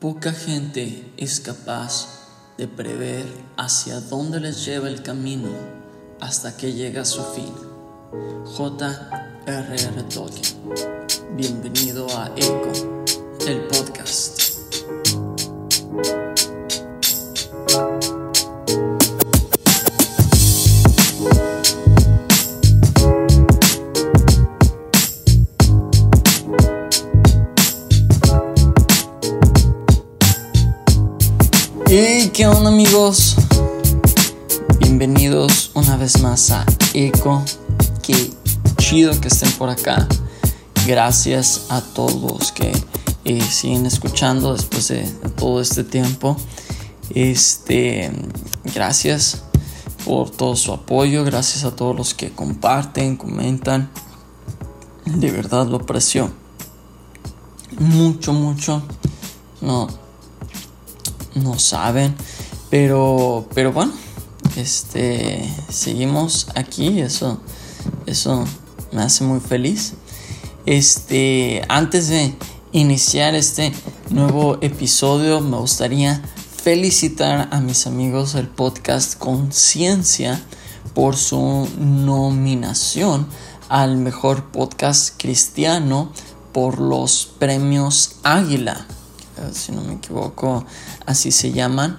Poca gente es capaz de prever hacia dónde les lleva el camino hasta que llega a su fin. J.R.R. Tolkien. Bienvenido a Eco, el podcast. Qué onda amigos? Bienvenidos una vez más a Eco. Qué chido que estén por acá. Gracias a todos que eh, siguen escuchando después de todo este tiempo. Este, gracias por todo su apoyo. Gracias a todos los que comparten, comentan. De verdad lo aprecio mucho, mucho. No, no saben. Pero, pero bueno, este, seguimos aquí. Eso, eso me hace muy feliz. Este, antes de iniciar este nuevo episodio, me gustaría felicitar a mis amigos del podcast Conciencia por su nominación al mejor podcast cristiano por los premios Águila si no me equivoco, así se llaman.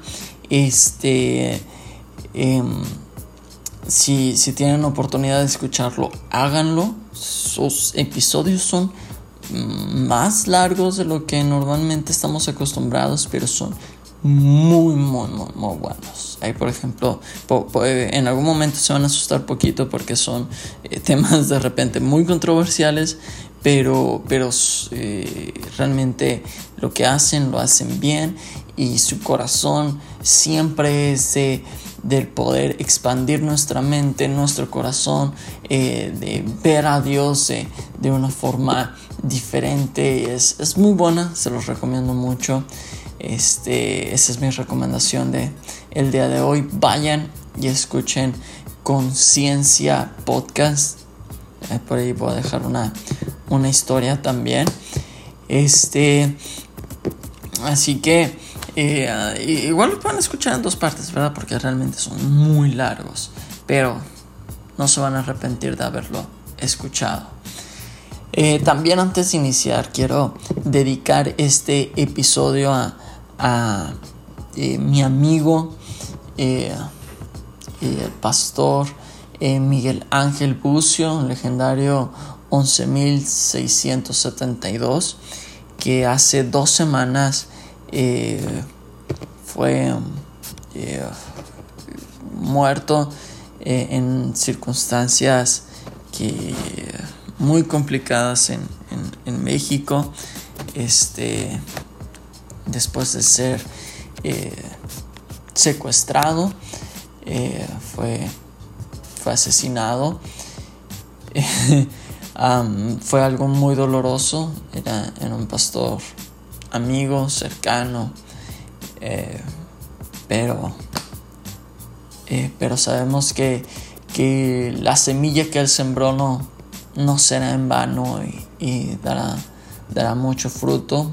Este, em, si, si tienen oportunidad de escucharlo, háganlo. Sus episodios son más largos de lo que normalmente estamos acostumbrados, pero son muy, muy, muy, muy buenos. Ahí, por ejemplo, en algún momento se van a asustar poquito porque son eh, temas de repente muy controversiales, pero, pero eh, realmente lo que hacen lo hacen bien y su corazón siempre es de, del poder expandir nuestra mente, nuestro corazón, eh, de ver a Dios de, una forma diferente. Es, es, muy buena, se los recomiendo mucho. Este, esa es mi recomendación de el día de hoy. Vayan y escuchen Conciencia Podcast. por ahí voy a dejar una, una historia también. Este, así que eh, igual lo pueden escuchar en dos partes, ¿verdad? Porque realmente son muy largos, pero no se van a arrepentir de haberlo escuchado. Eh, también antes de iniciar quiero dedicar este episodio a, a eh, mi amigo, el pastor Miguel Ángel Bucio, un legendario 11.672 que hace dos semanas eh, fue eh, muerto eh, en circunstancias que muy complicadas en, México. Este después de ser secuestrado fue fue asesinado fue algo muy doloroso, era, un pastor amigo, cercano, eh, pero, eh, pero sabemos que, que, la semilla que él sembró no, no será en vano y, dará, dará mucho fruto.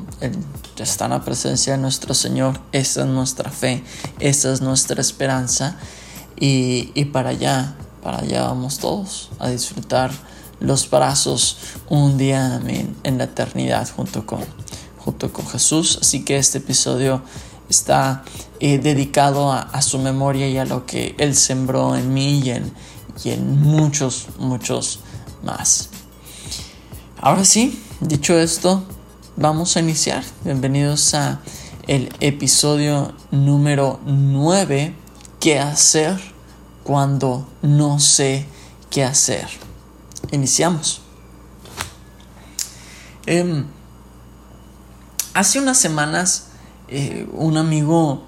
está en la presencia de nuestro Señor, esa es nuestra fe, esa es nuestra esperanza. Y, y para allá, para allá vamos todos a disfrutar los brazos un día en la eternidad junto con, junto con Jesús. Así que este episodio está eh, dedicado a, su memoria y a lo que Él sembró en mí y en, y en muchos, muchos más. Ahora sí, dicho esto, vamos a iniciar. Bienvenidos a el episodio número 9, ¿qué hacer cuando no sé qué hacer? Iniciamos. Em, hace unas semanas eh, un amigo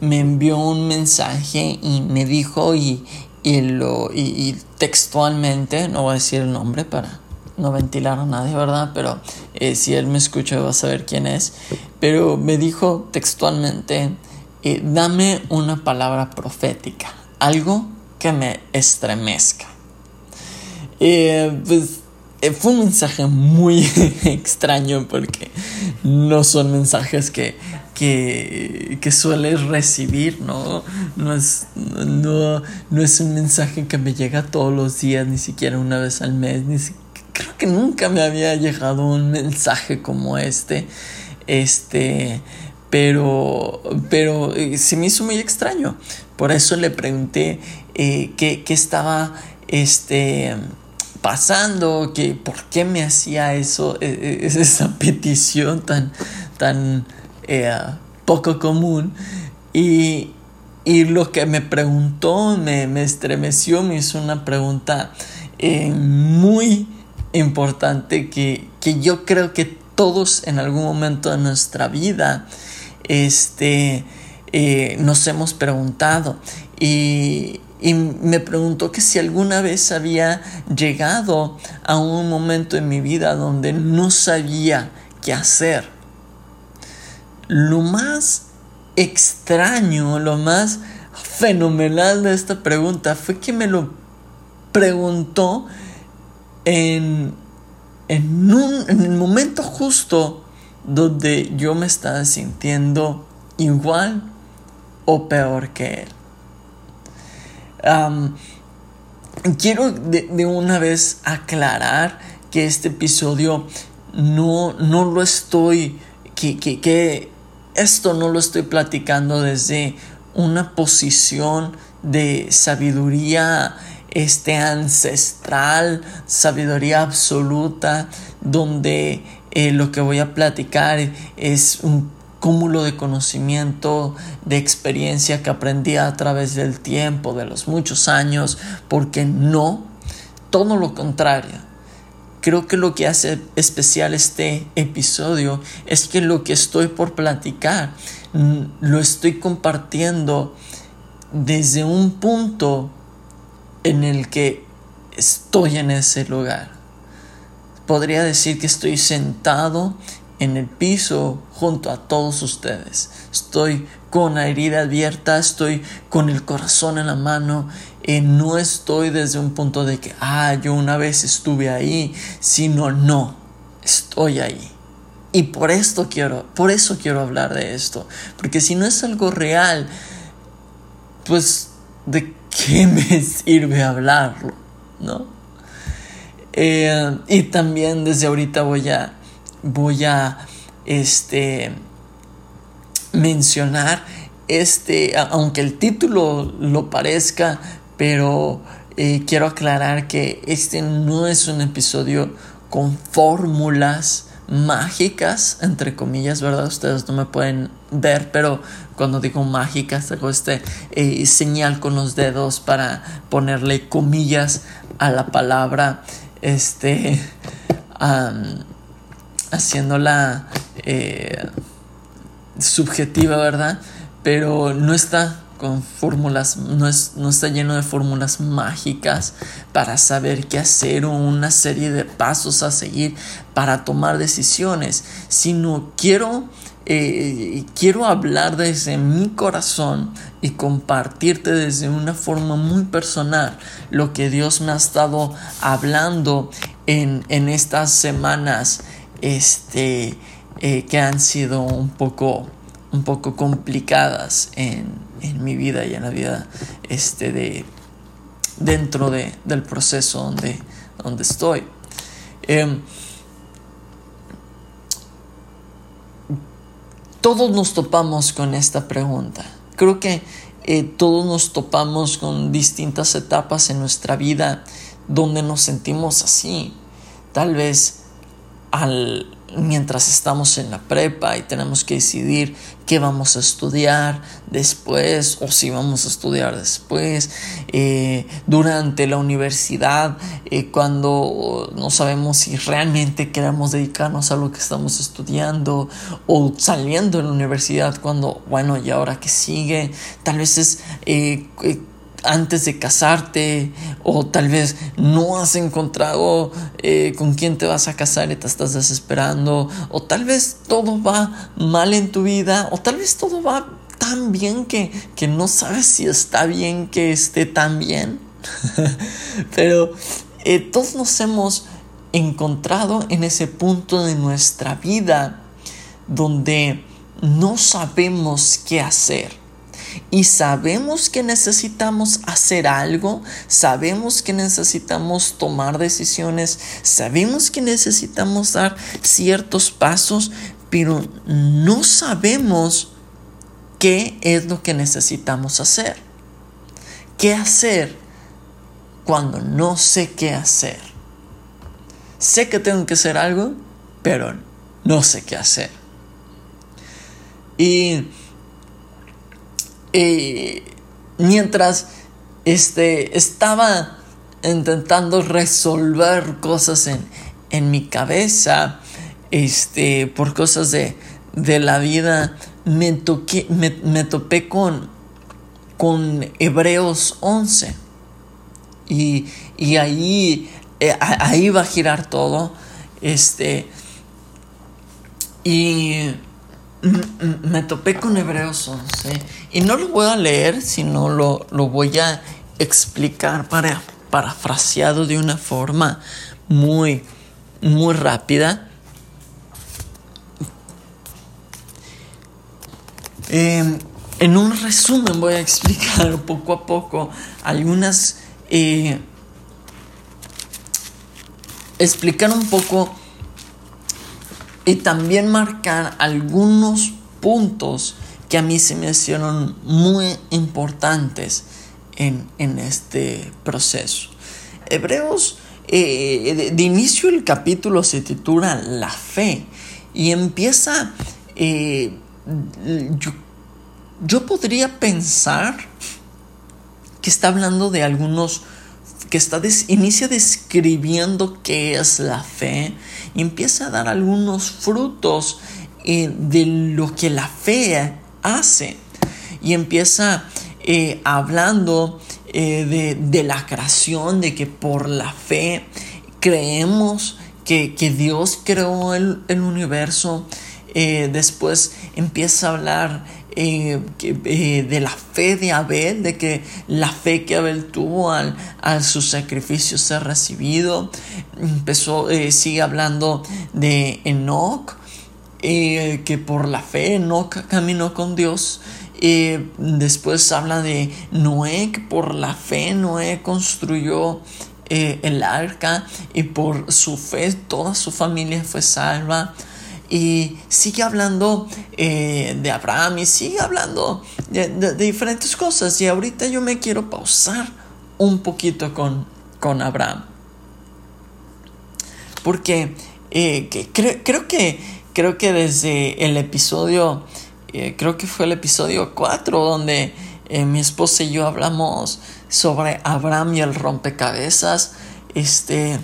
me envió un mensaje y me dijo y, lo, y, textualmente, no voy a decir el nombre para no ventilar a nadie, ¿verdad? Pero eh, si él me escucha va a saber quién es. Pero me dijo textualmente, eh, dame una palabra profética, algo que me estremezca. Eh, pues eh, fue un mensaje muy extraño porque no son mensajes que, que, que sueles recibir, ¿no? No es, no, no es un mensaje que me llega todos los días, ni siquiera una vez al mes, ni creo que nunca me había llegado un mensaje como este. Este, pero, pero eh, se me hizo muy extraño. Por eso le pregunté eh, qué, estaba este, pasando, que, por qué me hacía eso, e, e, esa petición tan, tan eh, poco común. Y, lo que me preguntó me, estremeció, me hizo una pregunta muy importante que, que yo creo que todos en algún momento de nuestra vida este, eh, nos hemos preguntado. Y, y me preguntó que si alguna vez había llegado a un momento en mi vida donde no sabía qué hacer. Lo más extraño, lo más fenomenal de esta pregunta fue que me lo preguntó en, en, un, en el momento justo donde yo me estaba sintiendo igual o peor que él. Quiero de, una vez aclarar que este episodio no, no lo estoy, que, que, esto no lo estoy platicando desde una posición de sabiduría este ancestral, sabiduría absoluta, donde eh, lo que voy a platicar es un cúmulo de conocimiento, de experiencia que aprendí a través del tiempo, de los muchos años, porque no, todo lo contrario. Creo que lo que hace especial este episodio es que lo que estoy por platicar mm, lo estoy compartiendo desde un punto en el que estoy en ese lugar podría decir que estoy sentado en el piso junto a todos ustedes. Estoy con la herida abierta, estoy con el corazón en la mano. Y no estoy desde un punto de que, ah, yo una vez estuve ahí, sino no, estoy ahí. Y por esto quiero, por eso quiero hablar de esto. Porque si no es algo real, pues, ¿de qué me sirve hablarlo? ¿No? Eh, y también desde ahorita voy a, voy a este, mencionar este, aunque el título lo parezca, pero eh, quiero aclarar que este no es un episodio con fórmulas mágicas, entre comillas, ¿verdad? Ustedes no me pueden ver, pero cuando digo mágicas, hago este eh, señal con los dedos para ponerle comillas a la palabra este, haciéndola eh, subjetiva, ¿verdad? Pero no está con fórmulas, no, es, no está lleno de fórmulas mágicas para saber qué hacer o una serie de pasos a seguir para tomar decisiones, sino quiero eh, quiero hablar desde mi corazón y compartirte desde una forma muy personal lo que Dios me ha estado hablando en, estas semanas este, eh, que han sido un poco, un poco complicadas en, mi vida y en la vida este, de, dentro de, del proceso donde, donde estoy. Em, todos nos topamos con esta pregunta. Creo que eh, todos nos topamos con distintas etapas en nuestra vida donde nos sentimos así. Tal vez mientras estamos en la prepa y tenemos que decidir qué vamos a estudiar después o si vamos a estudiar después, eh, durante la universidad, eh, cuando no sabemos si realmente queremos dedicarnos a lo que estamos estudiando o saliendo de la universidad cuando, bueno, y ahora que sigue, tal vez es... Eh, antes de casarte o tal vez no has encontrado eh, con quién te vas a casar y te estás desesperando o tal vez todo va mal en tu vida o tal vez todo va tan bien que, que no sabes si está bien que esté tan bien pero eh, todos nos hemos encontrado en ese punto de nuestra vida donde no sabemos qué hacer. Y sabemos que necesitamos hacer algo, sabemos que necesitamos tomar decisiones, sabemos que necesitamos dar ciertos pasos, pero no sabemos qué es lo que necesitamos hacer. ¿Qué hacer cuando no sé qué hacer? Sé que tengo que hacer algo, pero no sé qué hacer. Y, mientras este, estaba intentando resolver cosas en, en mi cabeza, este, por cosas de, de la vida, me, toqué, me, topé con, con Hebreos 11. Y, y ahí, eh, ahí va a girar todo. Este, y me topé con Hebreos 11. Y no lo voy a leer, sino lo, lo voy a explicar para, parafraseado de una forma muy, muy rápida. Em, en un resumen voy a explicar poco a poco algunas... Eh, explicar un poco y también marcar algunos puntos que a mí se me hicieron muy importantes en, este proceso. Hebreos, eh, de, inicio el capítulo se titula La fe y empieza eh, yo, podría pensar que está hablando de algunos que está inicia describiendo qué es la fe empieza a dar algunos frutos eh, de lo que la fe hace. Y empieza eh, hablando eh, de, la creación, de que por la fe creemos que, Dios creó el, el universo, después empieza a hablar eh, eh, de la fe de Abel, de que la fe que Abel tuvo al, su sacrificio ser recibido. Empezó, sigue hablando de Enoch, que por la fe Enoch caminó con Dios. después habla de Noé, que por la fe Noé construyó el arca y por su fe toda su familia fue salva y sigue hablando eh, de Abraham y sigue hablando de, diferentes cosas. Y ahorita yo me quiero pausar un poquito con, con Abraham. Porque eh, creo, que, creo que desde el episodio, eh, creo que fue el episodio 4 donde mi esposa y yo hablamos sobre Abraham y el rompecabezas. Este,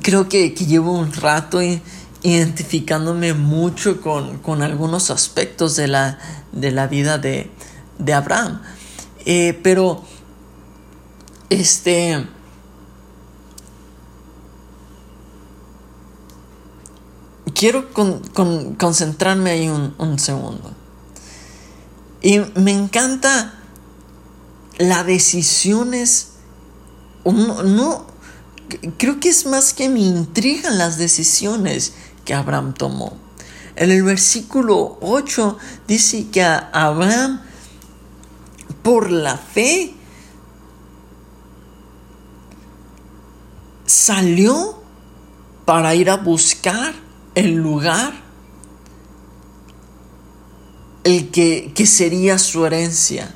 creo que, que llevo un rato y identificándome mucho con, algunos aspectos de la, de la vida de, Abraham. Eh, pero, este, quiero concentrarme ahí un, segundo. Y me encanta las decisiones, no, creo que es más que me intrigan las decisiones que Abraham tomó. En el versículo 8 dice que Abraham, por la fe, salió para ir a buscar el lugar el que, que sería su herencia.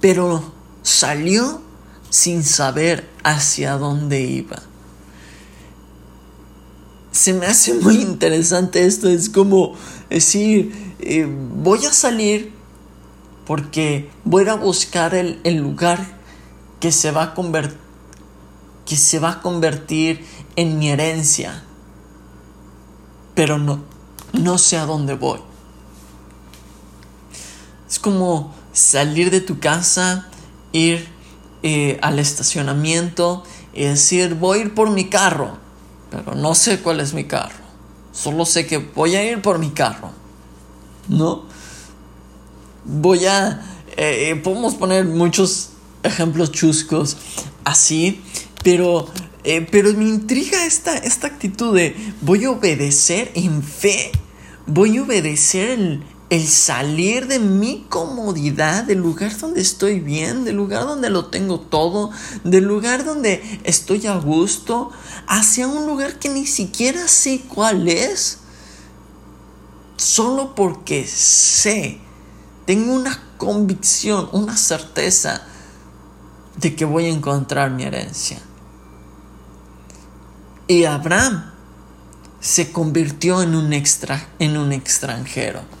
Pero salió sin saber hacia dónde iba se me hace muy interesante esto. Es como decir, eh, voy a salir porque voy a buscar el, lugar que se, va a que se va a convertir en mi herencia. Pero no, no sé a dónde voy. Es como salir de tu casa, ir eh, al estacionamiento y decir, voy a ir por mi carro pero no sé cuál es mi carro. Solo sé que voy a ir por mi carro. ¿No? Voy a... Eh, eh, podemos poner muchos ejemplos chuscos así, pero eh, pero me intriga esta, esta actitud de voy a obedecer en fe, voy a obedecer el, el salir de mi comodidad, del lugar donde estoy bien, del lugar donde lo tengo todo, del lugar donde estoy a gusto, hacia un lugar que ni siquiera sé cuál es, solo porque sé, tengo una convicción, una certeza de que voy a encontrar mi herencia. Y Abraham se convirtió en un, extra, en un extranjero.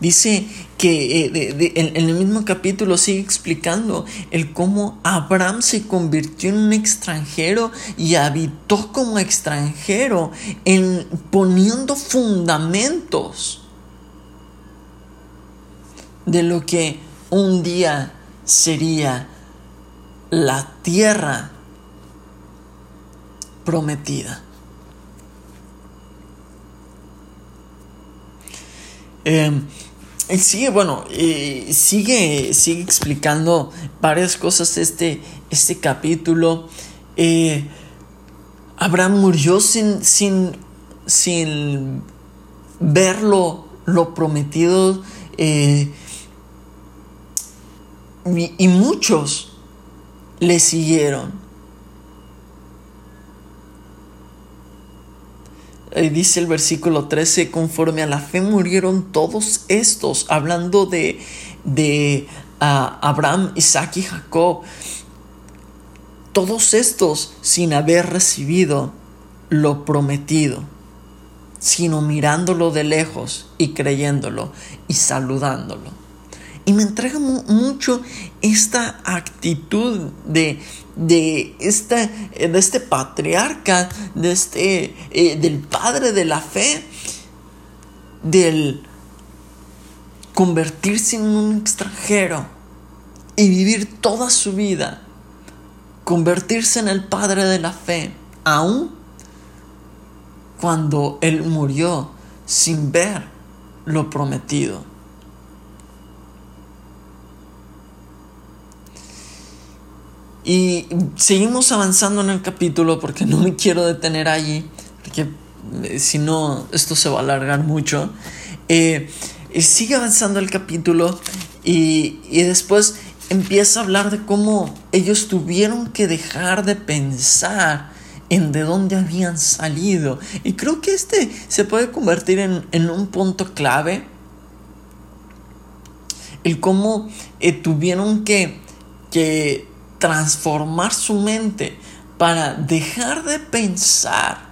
Dice que eh, en, el mismo capítulo sigue explicando el cómo Abraham se convirtió en un extranjero y habitó como extranjero, en, poniendo fundamentos de lo que un día sería la tierra prometida. Eh, sigue, bueno, sigue, sigue explicando varias cosas este, este capítulo. Eh, Abraham murió sin, sin, sin verlo lo prometido. Eh, y muchos le siguieron. Dice el versículo 13, conforme a la fe murieron todos estos, hablando de, de ah, Abraham, Isaac y Jacob, todos estos sin haber recibido lo prometido, sino mirándolo de lejos y creyéndolo y saludándolo. Y me entrega mucho esta actitud de, de, esta, de este patriarca, de este, eh, del padre de la fe, del convertirse en un extranjero y vivir toda su vida, convertirse en el padre de la fe, aun cuando él murió sin ver lo prometido. Y seguimos avanzando en el capítulo porque no me quiero detener allí, porque eh, si no, esto se va a alargar mucho. Eh, sigue avanzando el capítulo y, y después empieza a hablar de cómo ellos tuvieron que dejar de pensar en de dónde habían salido. Y creo que este se puede convertir en, en un punto clave. El cómo eh, tuvieron que, que transformar su mente para dejar de pensar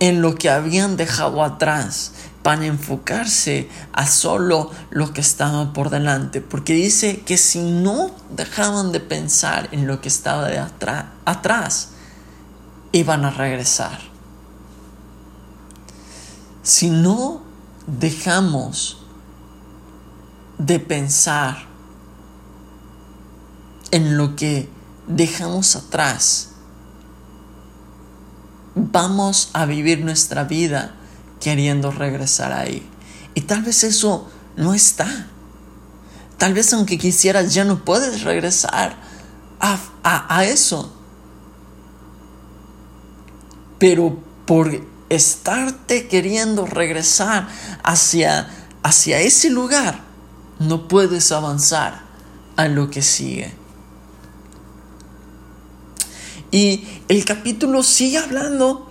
en lo que habían dejado atrás, para enfocarse a solo lo que estaba por delante, porque dice que si no dejaban de pensar en lo que estaba atrás, iban a regresar. Si no dejamos de pensar en lo que dejamos atrás, vamos a vivir nuestra vida queriendo regresar ahí. Y tal vez eso no está. Tal vez aunque quisieras ya no puedes regresar a, a eso. Pero por estarte queriendo regresar hacia, hacia ese lugar, no puedes avanzar a lo que sigue. Y el capítulo sigue hablando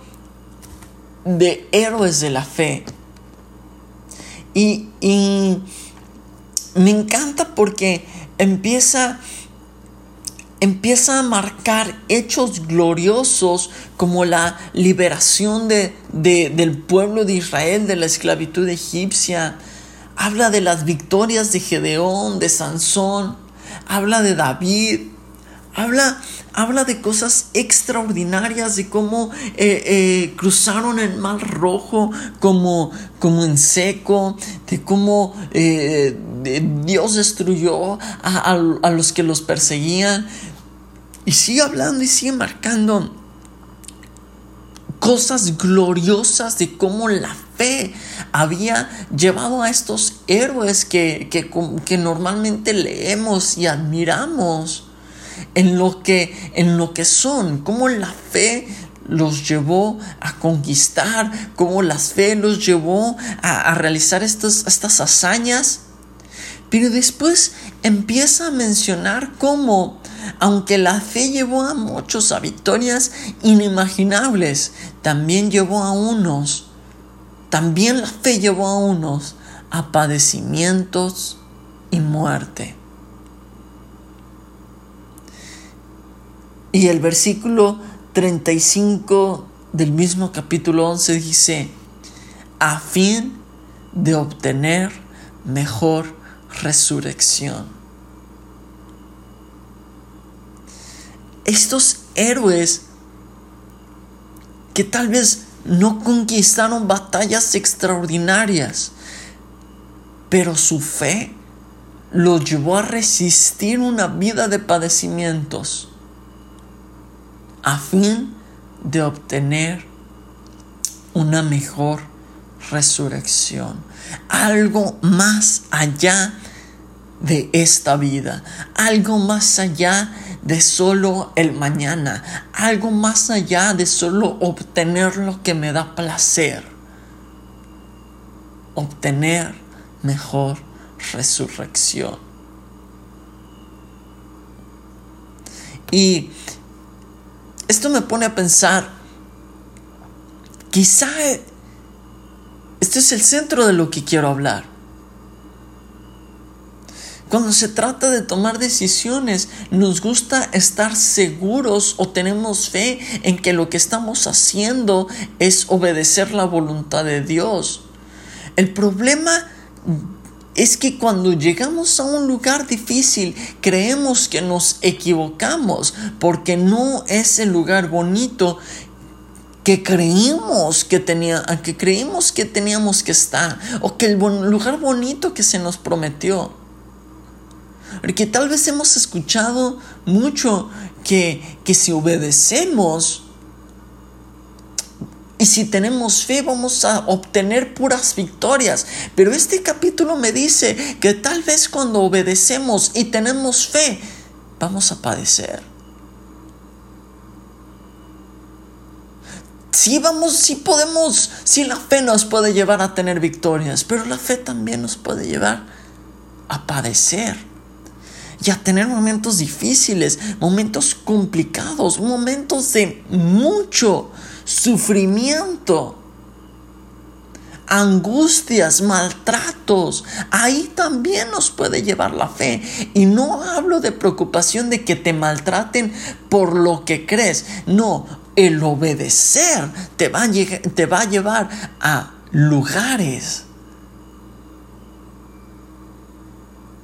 de héroes de la fe. Y, me encanta porque empieza, empieza a marcar hechos gloriosos como la liberación de, del pueblo de Israel de la esclavitud egipcia. Habla de las victorias de Gedeón, de Sansón. Habla de David. Habla habla de cosas extraordinarias, de cómo eh, eh, cruzaron el mar rojo como, como en seco, de cómo eh, Dios destruyó a, a, los que los perseguían. Y sigue hablando y sigue marcando cosas gloriosas de cómo la fe había llevado a estos héroes que, que, que normalmente leemos y admiramos en lo que, en lo que son, cómo la fe los llevó a conquistar, cómo la fe los llevó a, realizar estas, estas hazañas. Pero después empieza a mencionar cómo, aunque la fe llevó a muchos a victorias inimaginables, también llevó a unos, también la fe llevó a unos a padecimientos y muerte. Y el versículo 35 del mismo capítulo 11 dice, a fin de obtener mejor resurrección. Estos héroes que tal vez no conquistaron batallas extraordinarias, pero su fe los llevó a resistir una vida de padecimientos a fin de obtener una mejor resurrección, algo más allá de esta vida, algo más allá de solo el mañana, algo más allá de solo obtener lo que me da placer, obtener mejor resurrección. Y esto me pone a pensar, quizá este es el centro de lo que quiero hablar. Cuando se trata de tomar decisiones, nos gusta estar seguros o tenemos fe en que lo que estamos haciendo es obedecer la voluntad de Dios. El problema es que cuando llegamos a un lugar difícil creemos que nos equivocamos porque no es el lugar bonito que creímos que tenía, que creímos que teníamos que estar o que el lugar bonito que se nos prometió. Porque tal vez hemos escuchado mucho que, que si obedecemos y si tenemos fe vamos a obtener puras victorias. Pero este capítulo me dice que tal vez cuando obedecemos y tenemos fe, vamos a padecer. Sí vamos, sí podemos, sí la fe nos puede llevar a tener victorias, pero la fe también nos puede llevar a padecer y a tener momentos difíciles, momentos complicados, momentos de mucho sufrimiento, angustias, maltratos. Ahí también nos puede llevar la fe. Y no hablo de preocupación de que te maltraten por lo que crees. No, el obedecer te va a, te va a llevar a lugares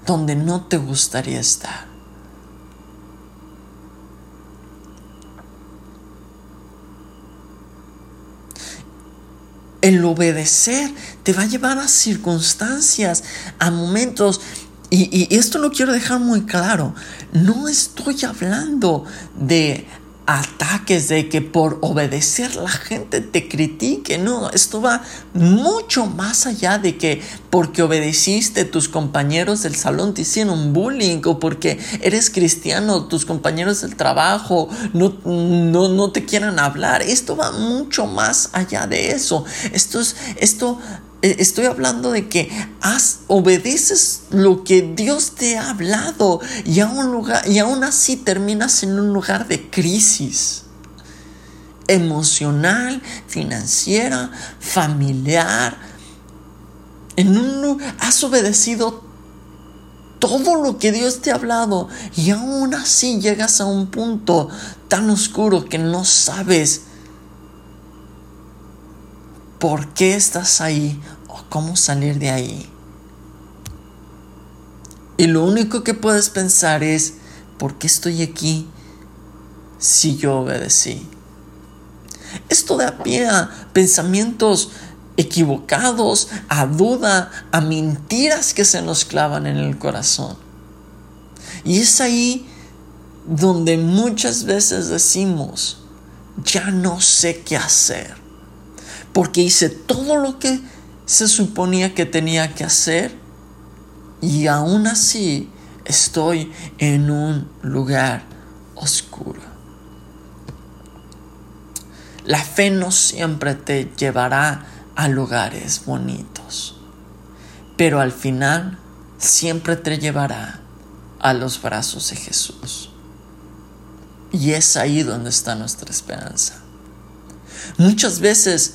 donde no te gustaría estar. El obedecer te va a llevar a circunstancias, a momentos. Y, esto lo quiero dejar muy claro. No estoy hablando de ataques de que por obedecer la gente te critique. No, esto va mucho más allá de que porque obedeciste tus compañeros del salón te hicieron bullying o porque eres cristiano tus compañeros del trabajo no, no, no te quieran hablar. Esto va mucho más allá de eso. Esto es, esto Estoy hablando de que has, obedeces lo que Dios te ha hablado y, un lugar, y aún así terminas en un lugar de crisis emocional, financiera, familiar. En un, has obedecido todo lo que Dios te ha hablado y aún así llegas a un punto tan oscuro que no sabes por qué estás ahí o cómo salir de ahí. Y lo único que puedes pensar es, ¿por qué estoy aquí si yo obedecí? Esto da pie a pensamientos equivocados, a duda, a mentiras que se nos clavan en el corazón. Y es ahí donde muchas veces decimos, ya no sé qué hacer porque hice todo lo que se suponía que tenía que hacer y aún así estoy en un lugar oscuro. La fe no siempre te llevará a lugares bonitos, pero al final siempre te llevará a los brazos de Jesús. Y es ahí donde está nuestra esperanza. Muchas veces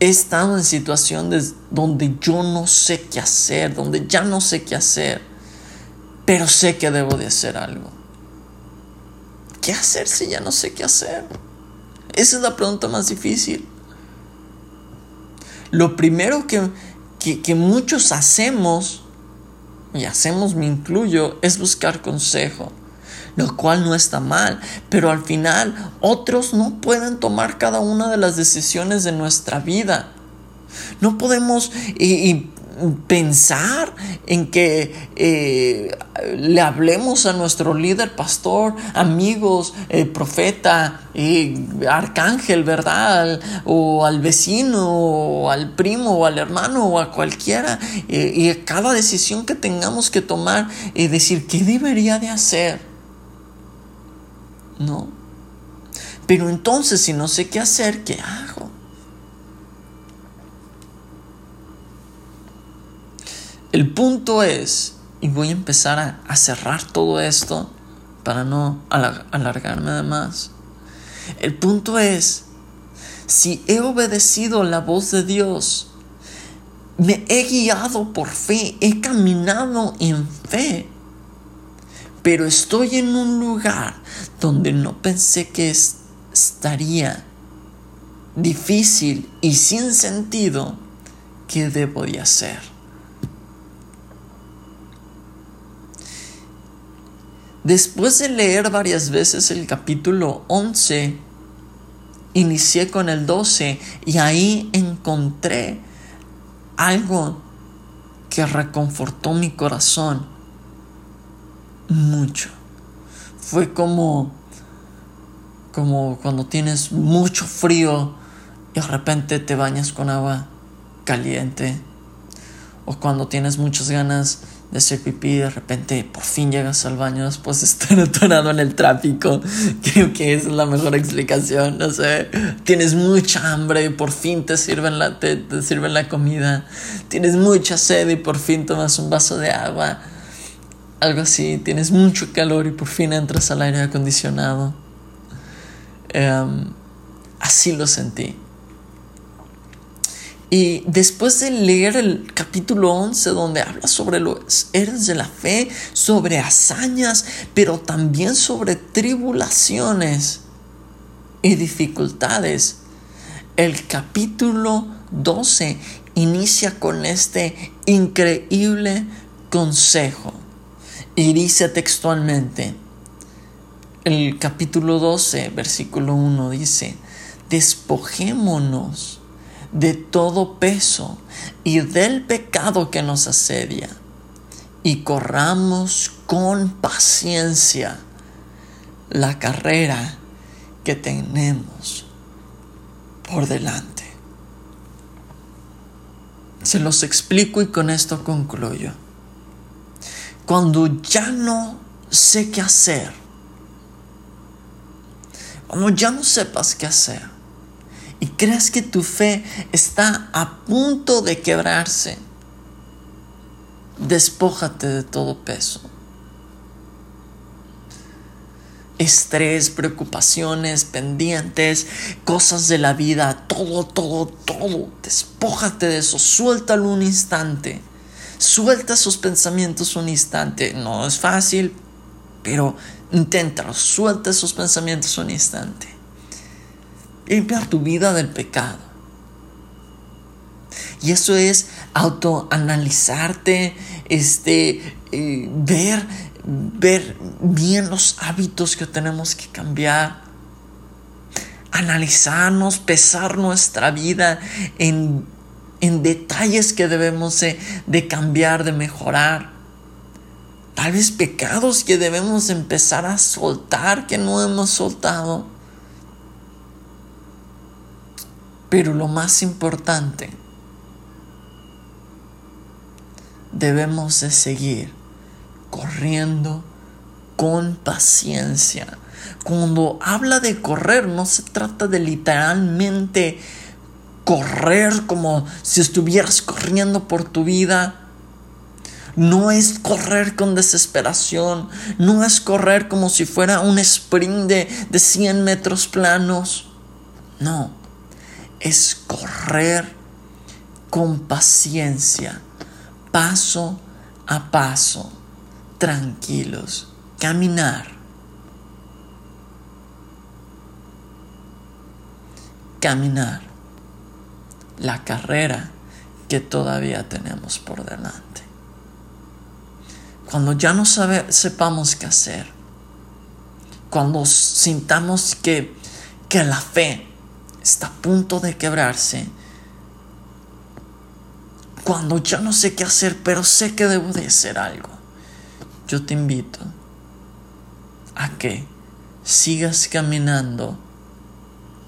he estado en situaciones donde yo no sé qué hacer, donde ya no sé qué hacer, pero sé que debo de hacer algo. ¿Qué hacer si ya no sé qué hacer? Esa es la pregunta más difícil. Lo primero que, que, muchos hacemos, y hacemos me incluyo, es buscar consejo lo cual no está mal, pero al final otros no pueden tomar cada una de las decisiones de nuestra vida. No podemos pensar en que eh, le hablemos a nuestro líder, pastor, amigos, eh, profeta, eh, arcángel, ¿verdad? O al vecino, o al primo, o al hermano, o a cualquiera. y cada decisión que tengamos que tomar, y decir, ¿qué debería de hacer? No. Pero entonces, si no sé qué hacer, ¿qué hago? El punto es, y voy a empezar a, cerrar todo esto para no alargarme de más. El punto es, si he obedecido la voz de Dios, me he guiado por fe, he caminado en fe, pero estoy en un lugar donde no pensé que estaría difícil y sin sentido, ¿qué debo de hacer? Después de leer varias veces el capítulo 11, inicié con el 12 y ahí encontré algo que reconfortó mi corazón mucho. Fue como como cuando tienes mucho frío y de repente te bañas con agua caliente o cuando tienes muchas ganas de hacer pipí, de repente por fin llegas al baño después de estar atorado en el tráfico. Creo que es la mejor explicación, no sé. Tienes mucha hambre y por fin te sirven la, te, sirven la comida. Tienes mucha sed y por fin tomas un vaso de agua. Algo así, tienes mucho calor y por fin entras al aire acondicionado. Em, así lo sentí. Y después de leer el capítulo 11 donde habla sobre los héroes de la fe, sobre hazañas, pero también sobre tribulaciones y dificultades, el capítulo 12 inicia con este increíble consejo. Y dice textualmente, el capítulo 12, versículo 1 dice, despojémonos de todo peso y del pecado que nos asedia y corramos con paciencia la carrera que tenemos por delante. Se los explico y con esto concluyo. Cuando ya no sé qué hacer, cuando ya no sepas qué hacer, y crees que tu fe está a punto de quebrarse, despójate de todo peso. Estrés, preocupaciones, pendientes, cosas de la vida, todo, todo, todo. Despójate de eso, suéltalo un instante. Suelta esos pensamientos un instante. No es fácil, pero inténtalo. Suelta esos pensamientos un instante limpiar tu vida del pecado. Y eso es autoanalizarte, este, eh, ver, ver bien los hábitos que tenemos que cambiar, analizarnos, pesar nuestra vida en, en detalles que debemos de cambiar, de mejorar. Tal vez pecados que debemos empezar a soltar que no hemos soltado Pero lo más importante, debemos de seguir corriendo con paciencia. Cuando habla de correr, no se trata de literalmente correr como si estuvieras corriendo por tu vida. No es correr con desesperación, no es correr como si fuera un sprint de, de 100 metros planos. No, es correr con paciencia, paso a paso, tranquilos, caminar. Caminar la carrera que todavía tenemos por delante. Cuando ya no sepamos qué hacer, cuando sintamos que, que la fe está a punto de quebrarse, cuando ya no sé qué hacer, pero sé que debo de hacer algo, yo te invito a que sigas caminando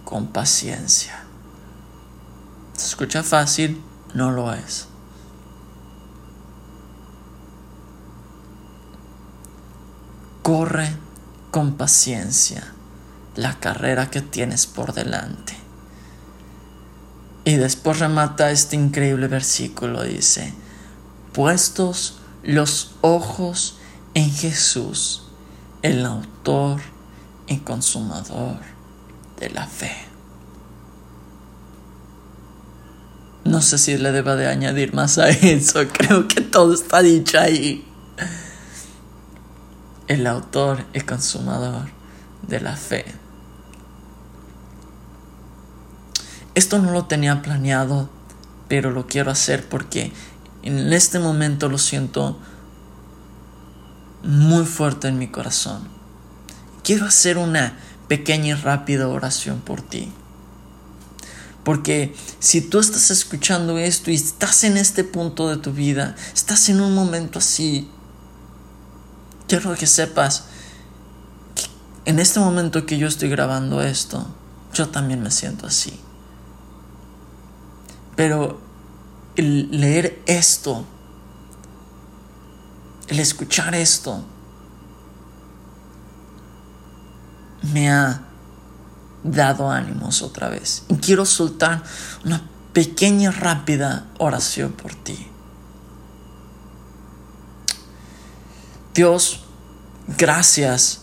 con paciencia. Se escucha fácil, no lo es. Corre con paciencia la carrera que tienes por delante. Y después remata este increíble versículo, dice, puestos los ojos en Jesús, el autor y consumador de la fe. No sé si le deba de añadir más a eso, creo que todo está dicho ahí. El autor y consumador de la fe. Esto no lo tenía planeado, pero lo quiero hacer porque en este momento lo siento muy fuerte en mi corazón. Quiero hacer una pequeña y rápida oración por ti. Porque si tú estás escuchando esto y estás en este punto de tu vida, estás en un momento así, quiero que sepas que en este momento que yo estoy grabando esto, yo también me siento así. Pero el leer esto, el escuchar esto, me ha dado ánimos otra vez. Y quiero soltar una pequeña, rápida oración por ti. Dios, gracias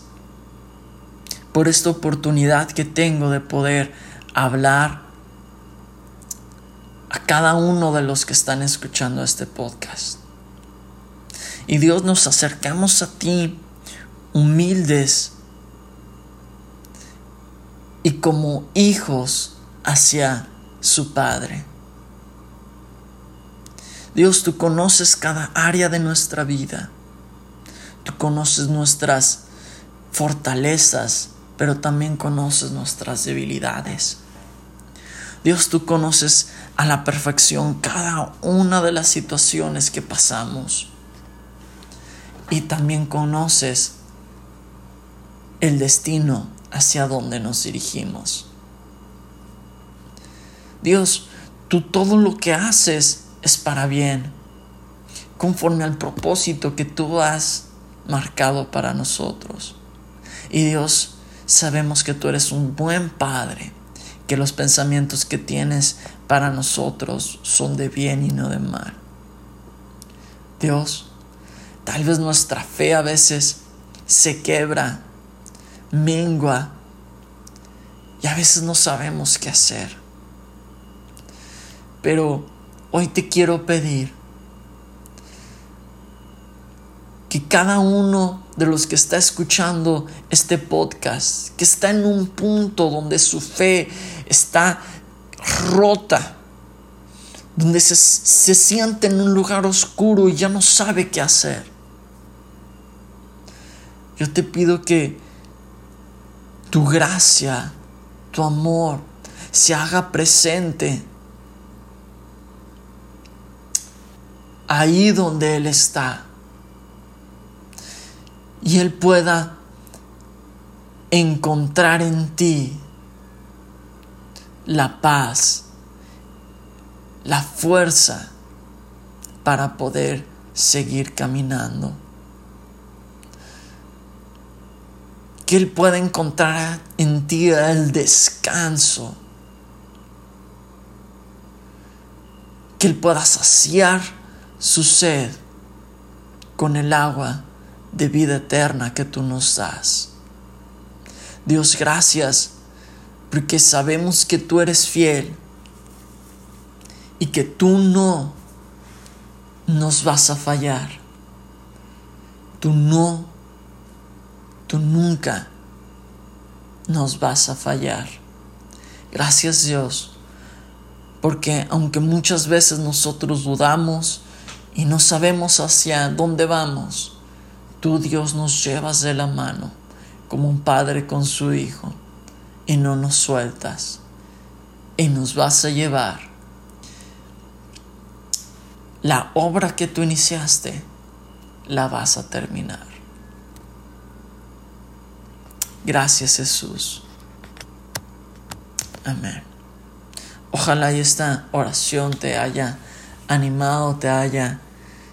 por esta oportunidad que tengo de poder hablar a cada uno de los que están escuchando este podcast. Y Dios nos acercamos a ti humildes y como hijos hacia su Padre. Dios, tú conoces cada área de nuestra vida. Tú conoces nuestras fortalezas, pero también conoces nuestras debilidades. Dios, tú conoces a la perfección cada una de las situaciones que pasamos. Y también conoces el destino hacia donde nos dirigimos. Dios, tú todo lo que haces es para bien, conforme al propósito que tú has marcado para nosotros. Y Dios, sabemos que tú eres un buen Padre, que los pensamientos que tienes para nosotros son de bien y no de mal. Dios, tal vez nuestra fe a veces se quebra, mengua y a veces no sabemos qué hacer. Pero hoy te quiero pedir que cada uno de los que está escuchando este podcast, que está en un punto donde su fe está rota, donde se, se siente en un lugar oscuro y ya no sabe qué hacer. Yo te pido que tu gracia, tu amor, se haga presente ahí donde Él está. Y Él pueda encontrar en ti la paz, la fuerza para poder seguir caminando. Que Él pueda encontrar en ti el descanso. Que Él pueda saciar su sed con el agua de vida eterna que tú nos das. Dios, gracias porque sabemos que tú eres fiel y que tú no nos vas a fallar. Tú no, tú nunca nos vas a fallar. Gracias Dios, porque aunque muchas veces nosotros dudamos y no sabemos hacia dónde vamos, tú Dios nos llevas de la mano como un padre con su hijo y no nos sueltas y nos vas a llevar la obra que tú iniciaste la vas a terminar. Gracias Jesús. Amén. Ojalá esta oración te haya animado, te haya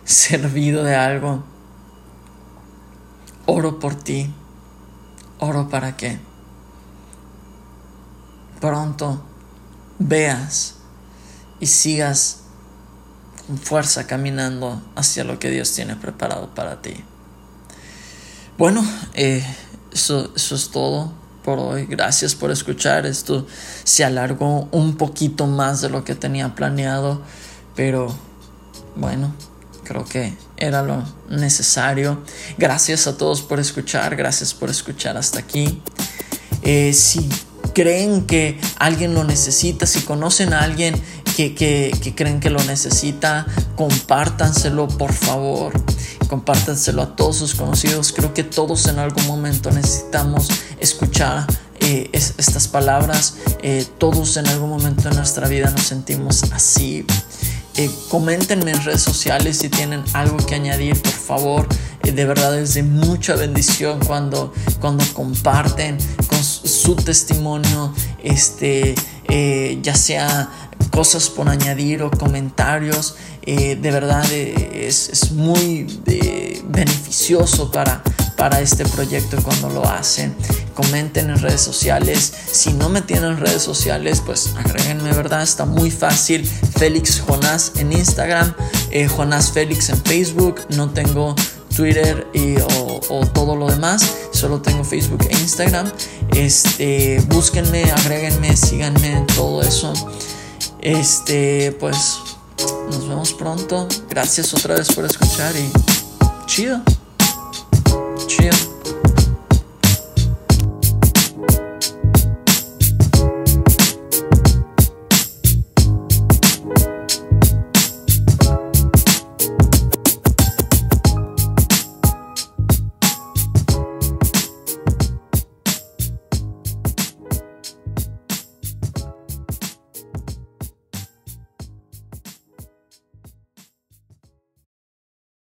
servido de algo. Oro por ti. Oro para que pronto veas y sigas con fuerza caminando hacia lo que Dios tiene preparado para ti. Bueno, eh, eso, eso es todo por hoy. Gracias por escuchar. Esto se alargó un poquito más de lo que tenía planeado, pero bueno, creo que era lo necesario. Gracias a todos por escuchar. Gracias por escuchar hasta aquí. Eh, si creen que alguien lo necesita, si conocen a alguien que, creen que lo necesita, compártanselo por favor, compártanselo a todos sus conocidos. Creo que todos en algún momento necesitamos escuchar eh, estas palabras. Eh, todos en algún momento en nuestra vida nos sentimos así. Eh, coméntenme en redes sociales si tienen algo que añadir, por favor. de verdad es de mucha bendición cuando, cuando comparten con su, testimonio, este, ya sea cosas por añadir o comentarios. Eh, de verdad eh, es, muy eh, beneficioso para, para este proyecto cuando lo hacen. Comenten en redes sociales. Si no me tienen redes sociales, pues agréguenme, ¿verdad? Está muy fácil. Félix Jonás en Instagram, Jonás Félix en Facebook. No tengo Twitter y, o, todo lo demás. Solo tengo Facebook e Instagram. Este, búsquenme, agréguenme, síganme, todo eso. Este, pues nos vemos pronto. Gracias otra vez por escuchar y chido. Chido.